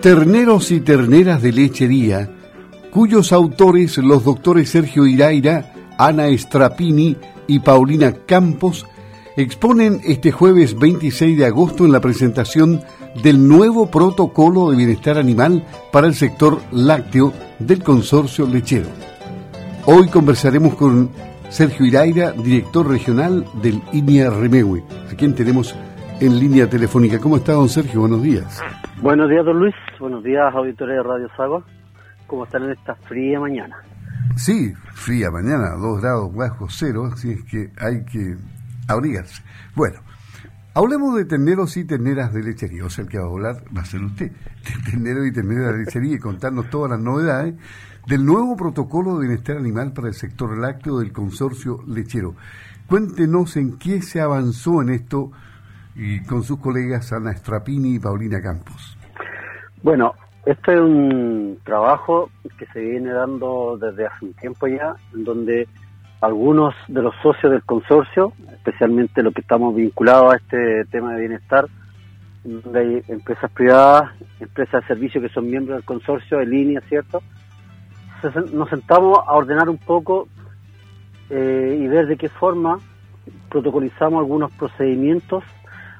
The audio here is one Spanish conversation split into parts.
Terneros y terneras de lechería, cuyos autores los doctores Sergio Iraira, Ana Strapini y Paulina Campos exponen este jueves 26 de agosto en la presentación del nuevo protocolo de bienestar animal para el sector lácteo del consorcio lechero. Hoy conversaremos con Sergio Iraira, director regional del INIA Remegue, a quien tenemos en línea telefónica. ¿Cómo está, don Sergio? Buenos días. Buenos días, don Luis. Buenos días, auditores de Radio Sago. ¿Cómo están en esta fría mañana? Sí, fría mañana, dos grados bajo cero, así es que hay que abrigarse. Bueno, hablemos de terneros y terneras de lechería. O sea, el que va a hablar va a ser usted, de terneros y terneras de lechería y contarnos todas las novedades del nuevo protocolo de bienestar animal para el sector lácteo del consorcio lechero. Cuéntenos en qué se avanzó en esto y con sus colegas Ana Strapini y Paulina Campos. Bueno, este es un trabajo que se viene dando desde hace un tiempo ya, en donde algunos de los socios del consorcio, especialmente los que estamos vinculados a este tema de bienestar, donde hay empresas privadas, empresas de servicio que son miembros del consorcio de línea, ¿cierto? Nos sentamos a ordenar un poco eh, y ver de qué forma protocolizamos algunos procedimientos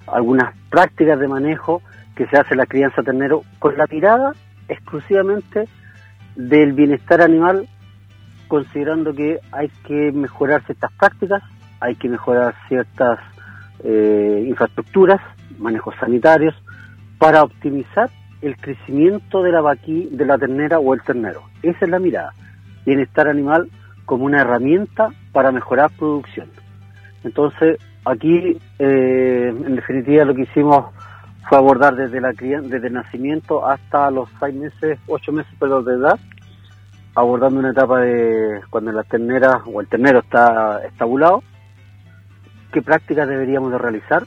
algunas prácticas de manejo que se hace en la crianza ternero con la mirada exclusivamente del bienestar animal, considerando que hay que mejorar ciertas prácticas, hay que mejorar ciertas eh, infraestructuras, manejos sanitarios, para optimizar el crecimiento de la vaqui, de la ternera o el ternero. Esa es la mirada. Bienestar animal como una herramienta para mejorar producción. Entonces, Aquí, eh, en definitiva, lo que hicimos fue abordar desde la desde el nacimiento hasta los seis meses, ocho meses de edad, abordando una etapa de cuando la ternera o el ternero está estabulado, qué prácticas deberíamos de realizar,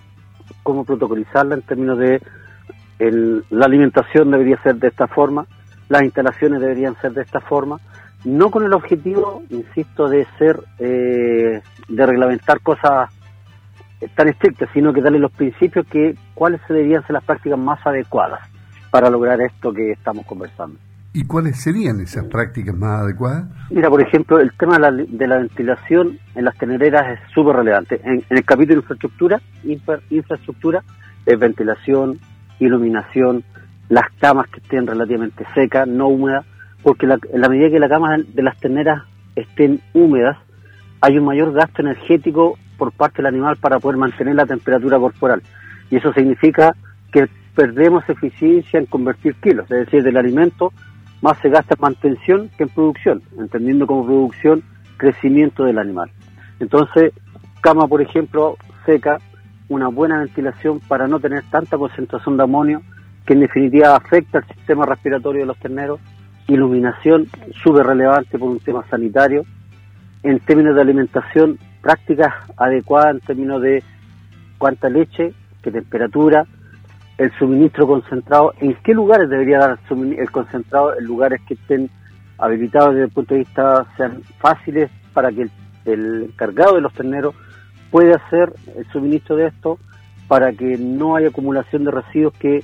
cómo protocolizarla en términos de la alimentación debería ser de esta forma, las instalaciones deberían ser de esta forma, no con el objetivo, insisto, de ser, eh, de reglamentar cosas tan estrictas, sino que darle los principios que cuáles deberían ser las prácticas más adecuadas para lograr esto que estamos conversando. ¿Y cuáles serían esas prácticas más adecuadas? Mira, por ejemplo, el tema de la, ventilación en las tenereras es súper relevante. En, el capítulo de infraestructura, infraestructura es ventilación, iluminación, las camas que estén relativamente secas, no húmedas, porque en la medida que las camas de las teneras estén húmedas, hay un mayor gasto energético por parte del animal para poder mantener la temperatura corporal. Y eso significa que perdemos eficiencia en convertir kilos, es decir, del alimento más se gasta en mantención que en producción, entendiendo como producción crecimiento del animal. Entonces, cama, por ejemplo, seca, una buena ventilación para no tener tanta concentración de amonio, que en definitiva afecta al sistema respiratorio de los terneros, iluminación súper relevante por un tema sanitario, en términos de alimentación, prácticas adecuadas en términos de cuánta leche, qué temperatura, el suministro concentrado, en qué lugares debería dar el concentrado, en lugares que estén habilitados desde el punto de vista, sean fáciles para que el, encargado de los terneros pueda hacer el suministro de esto para que no haya acumulación de residuos que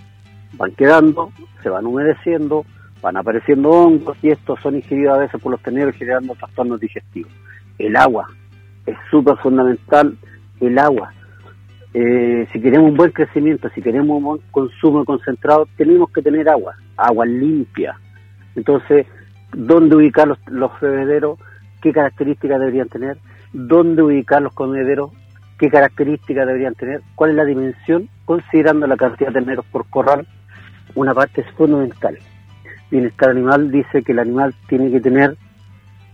van quedando, se van humedeciendo, van apareciendo hongos y estos son ingeridos a veces por los terneros generando trastornos digestivos. El agua, es súper fundamental el agua. Eh, si queremos un buen crecimiento, si queremos un buen consumo concentrado, tenemos que tener agua, agua limpia. Entonces, ¿dónde ubicar los, los bebederos? ¿Qué características deberían tener? ¿Dónde ubicar los comederos? ¿Qué características deberían tener? ¿Cuál es la dimensión? Considerando la cantidad de terneros por corral, una parte es fundamental. Bienestar animal dice que el animal tiene que tener,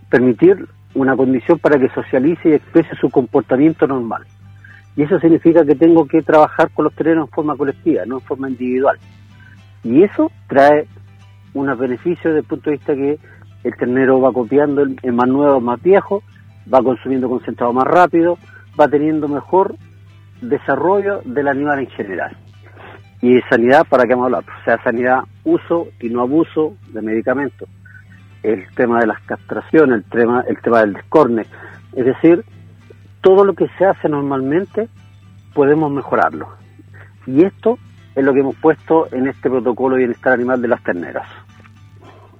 permitir una condición para que socialice y exprese su comportamiento normal. Y eso significa que tengo que trabajar con los terrenos en forma colectiva, no en forma individual. Y eso trae unos beneficios desde el punto de vista que el ternero va copiando el más nuevo, más viejo, va consumiendo concentrado más rápido, va teniendo mejor desarrollo del animal en general. Y sanidad, ¿para qué vamos a hablar? O sea, sanidad, uso y no abuso de medicamentos el tema de las castraciones, el tema, el tema del descorne. Es decir, todo lo que se hace normalmente podemos mejorarlo. Y esto es lo que hemos puesto en este protocolo de bienestar animal de las terneras.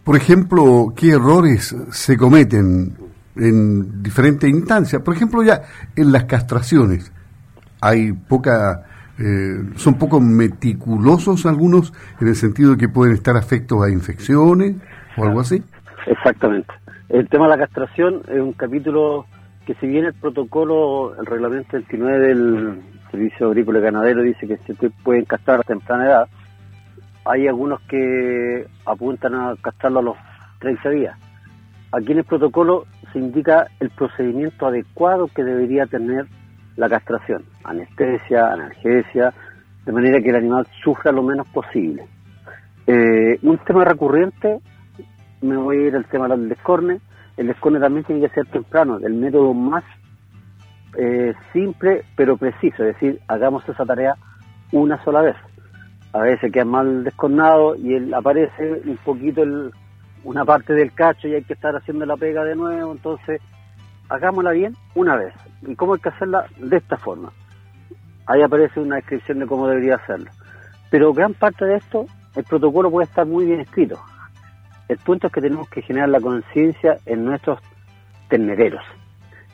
Por ejemplo, ¿qué errores se cometen en diferentes instancias? Por ejemplo, ya en las castraciones hay poca, eh, son poco meticulosos algunos en el sentido de que pueden estar afectos a infecciones o algo así. Exactamente. El tema de la castración es un capítulo que si bien el protocolo, el reglamento 29 del Servicio Agrícola y Ganadero dice que se pueden castrar a temprana edad, hay algunos que apuntan a castrarlo a los 30 días. Aquí en el protocolo se indica el procedimiento adecuado que debería tener la castración, anestesia, analgesia, de manera que el animal sufra lo menos posible. Eh, un tema recurrente, me voy a ir al tema del descorne, el descorne también tiene que ser temprano, el método más eh, simple pero preciso, es decir, hagamos esa tarea una sola vez. A veces queda mal descornado y él aparece un poquito una parte del cacho y hay que estar haciendo la pega de nuevo, entonces hagámosla bien una vez. ¿Y cómo hay que hacerla? De esta forma. Ahí aparece una descripción de cómo debería hacerlo. Pero gran parte de esto, el protocolo puede estar muy bien escrito. El punto es que tenemos que generar la conciencia en nuestros ternereros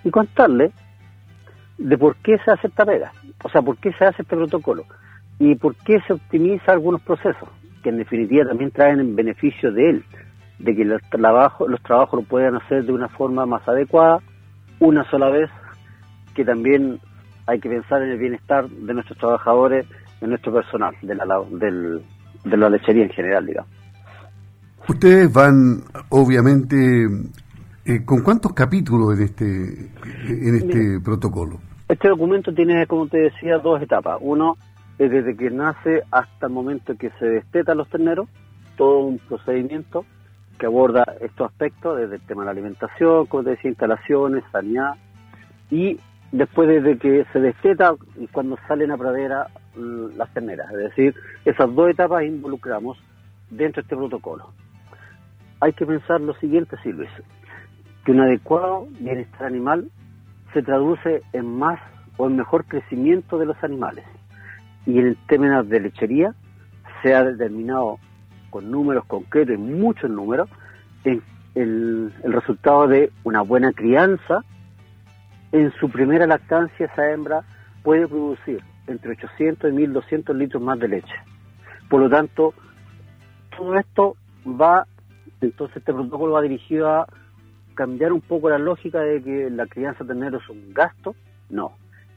y contarle de por qué se hace esta pega, o sea, por qué se hace este protocolo y por qué se optimiza algunos procesos, que en definitiva también traen en beneficio de él, de que los, trabajos, los trabajos lo puedan hacer de una forma más adecuada, una sola vez, que también hay que pensar en el bienestar de nuestros trabajadores, de nuestro personal, de la, de la lechería en general, digamos. Ustedes van, obviamente, eh, ¿con cuántos capítulos en este, en este protocolo? Este documento tiene, como te decía, dos etapas. Uno es desde que nace hasta el momento que se destetan los terneros, todo un procedimiento que aborda estos aspectos, desde el tema de la alimentación, como te decía, instalaciones, sanidad, y después desde que se desteta y cuando salen a pradera mm, las terneras. Es decir, esas dos etapas involucramos dentro de este protocolo hay que pensar lo siguiente, sí, Luis, que un adecuado bienestar animal se traduce en más o en mejor crecimiento de los animales. Y en el términos de lechería se ha determinado con números concretos y muchos números el, el resultado de una buena crianza. En su primera lactancia esa hembra puede producir entre 800 y 1200 litros más de leche. Por lo tanto, todo esto va entonces este protocolo va dirigido a cambiar un poco la lógica de que la crianza de ternero es un gasto. No,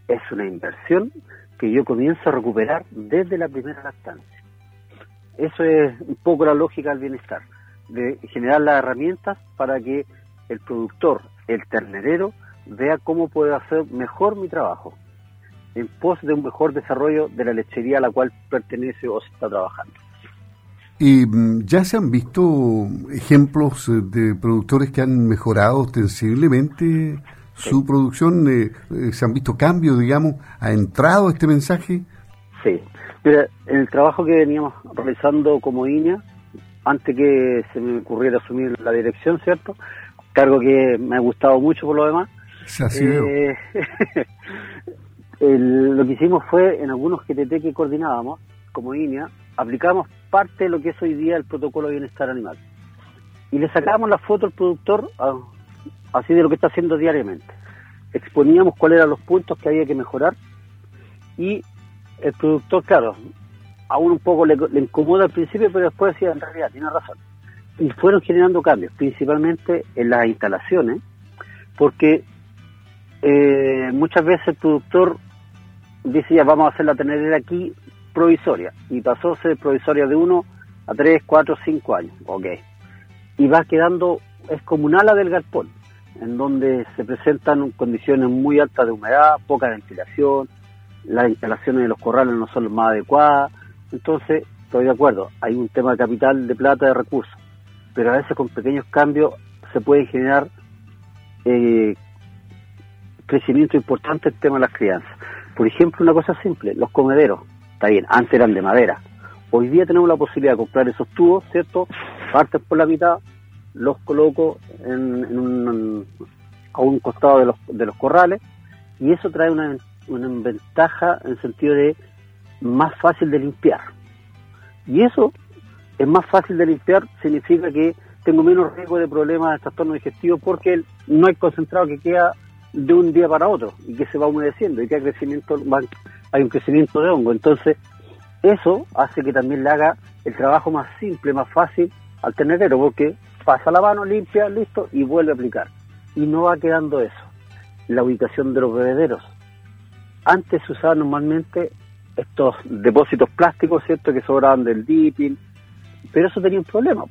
es una inversión que yo comienzo a recuperar desde la primera lactancia. Eso es un poco la lógica del bienestar, de generar las herramientas para que el productor, el ternerero, vea cómo puede hacer mejor mi trabajo, en pos de un mejor desarrollo de la lechería a la cual pertenece o se está trabajando. ¿Y mm, ya se han visto ejemplos eh, de productores que han mejorado ostensiblemente su producción? Eh, eh, ¿Se han visto cambios, digamos? ¿Ha entrado este mensaje? Sí. Mira, en el trabajo que veníamos realizando como INA, antes que se me ocurriera asumir la dirección, ¿cierto? Cargo que me ha gustado mucho por lo demás. Así eh, lo que hicimos fue, en algunos GTT que coordinábamos, como INEA, aplicamos parte de lo que es hoy día el protocolo de bienestar animal. Y le sacábamos la foto al productor así de lo que está haciendo diariamente. Exponíamos cuáles eran los puntos que había que mejorar y el productor, claro, aún un poco le, incomoda al principio, pero después decía, en realidad, tiene razón. Y fueron generando cambios, principalmente en las instalaciones, porque eh, muchas veces el productor decía, vamos a hacer la tenerera aquí, provisoria y pasó a ser provisoria de 1 a 3, 4, 5 años. Ok. Y va quedando, es como un ala del galpón, en donde se presentan condiciones muy altas de humedad, poca ventilación, las instalaciones de los corrales no son las más adecuadas. Entonces, estoy de acuerdo, hay un tema de capital, de plata, de recursos, pero a veces con pequeños cambios se puede generar eh, crecimiento importante en el tema de las crianzas. Por ejemplo, una cosa simple, los comederos. Está bien, antes eran de madera. Hoy día tenemos la posibilidad de comprar esos tubos, ¿cierto? Partes por la mitad, los coloco a un costado de los, corrales y eso trae una, ventaja en el sentido de más fácil de limpiar. Y eso es más fácil de limpiar significa que tengo menos riesgo de problemas de trastorno digestivo porque no hay concentrado que queda de un día para otro y que se va humedeciendo y que hay crecimiento hay un crecimiento de hongo. Entonces eso hace que también le haga el trabajo más simple más fácil al ternero porque pasa la mano limpia listo y vuelve a aplicar. Y no va quedando eso la ubicación de los bebederos. Antes se usaban normalmente estos depósitos plásticos cierto que sobraban del dipping pero eso tenía un problema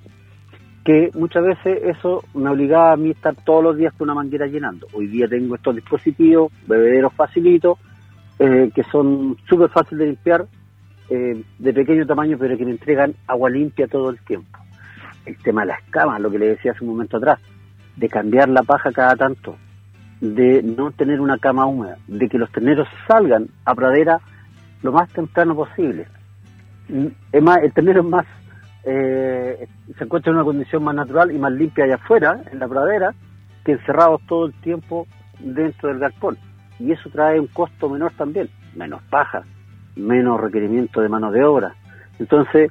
que muchas veces eso me obligaba a mí estar todos los días con una manguera llenando. Hoy día tengo estos dispositivos, bebederos facilitos, eh, que son súper fáciles de limpiar, eh, de pequeño tamaño, pero que me entregan agua limpia todo el tiempo. El tema de las camas, lo que le decía hace un momento atrás, de cambiar la paja cada tanto, de no tener una cama húmeda, de que los terneros salgan a pradera lo más temprano posible. Es más, el ternero es más eh, se encuentra en una condición más natural y más limpia allá afuera, en la pradera, que encerrados todo el tiempo dentro del galpón. Y eso trae un costo menor también, menos paja, menos requerimiento de mano de obra. Entonces,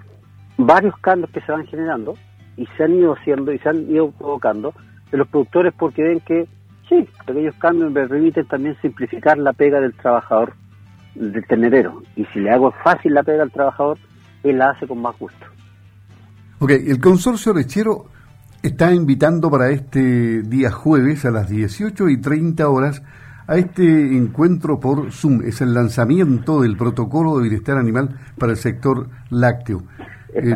varios cambios que se van generando y se han ido haciendo y se han ido provocando en los productores porque ven que sí, pequeños cambios me permiten también simplificar la pega del trabajador, del tenerero. Y si le hago fácil la pega al trabajador, él la hace con más gusto. Ok, el consorcio lechero está invitando para este día jueves a las 18 y 30 horas a este encuentro por Zoom. Es el lanzamiento del protocolo de bienestar animal para el sector lácteo. Eh,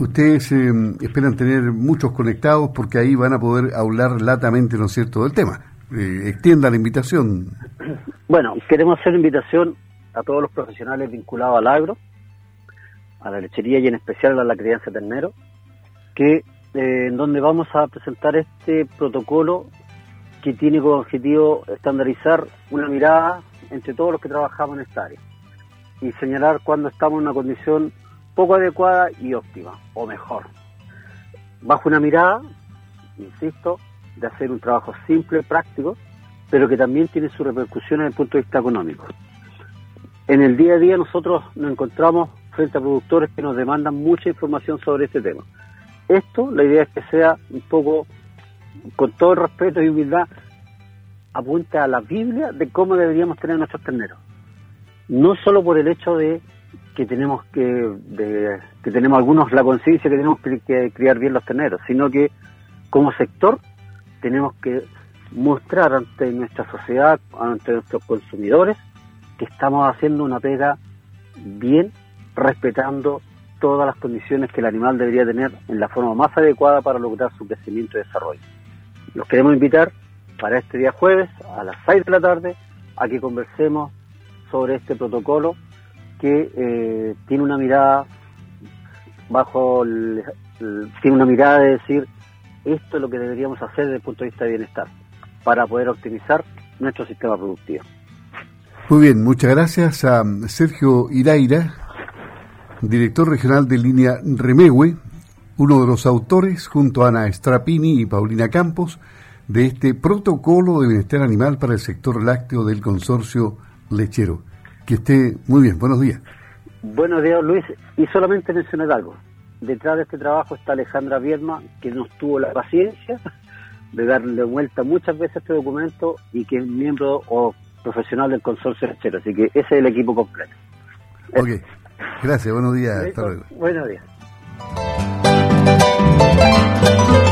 ustedes eh, esperan tener muchos conectados porque ahí van a poder hablar latamente, ¿no es cierto?, del tema. Eh, extienda la invitación. Bueno, queremos hacer invitación a todos los profesionales vinculados al agro, a la lechería y en especial a la crianza de ternero, que eh, en donde vamos a presentar este protocolo que tiene como objetivo estandarizar una mirada entre todos los que trabajamos en esta área y señalar cuando estamos en una condición poco adecuada y óptima, o mejor. Bajo una mirada, insisto, de hacer un trabajo simple, práctico, pero que también tiene su repercusión desde el punto de vista económico. En el día a día nosotros nos encontramos frente a productores que nos demandan mucha información sobre este tema. Esto, la idea es que sea un poco, con todo respeto y humildad, apunte a la Biblia de cómo deberíamos tener nuestros terneros. No solo por el hecho de que tenemos que, que tenemos algunos la conciencia que tenemos que criar bien los terneros, sino que como sector tenemos que mostrar ante nuestra sociedad, ante nuestros consumidores, que estamos haciendo una pega bien respetando todas las condiciones que el animal debería tener en la forma más adecuada para lograr su crecimiento y desarrollo. Los queremos invitar para este día jueves a las 6 de la tarde a que conversemos sobre este protocolo que eh, tiene una mirada bajo tiene una mirada de decir esto es lo que deberíamos hacer desde el punto de vista de bienestar para poder optimizar nuestro sistema productivo. Muy bien, muchas gracias a Sergio Iraira, director regional de línea Remegue, uno de los autores, junto a Ana Strapini y Paulina Campos, de este protocolo de bienestar animal para el sector lácteo del consorcio lechero. Que esté muy bien, buenos días. Buenos días, Luis. Y solamente mencionar algo. Detrás de este trabajo está Alejandra Vierma, que nos tuvo la paciencia de darle vuelta muchas veces a este documento y que es miembro o profesional del consorcio lechero. Así que ese es el equipo completo. Ok. Gracias, buenos días. Hasta luego. Buenos días. 哎呀！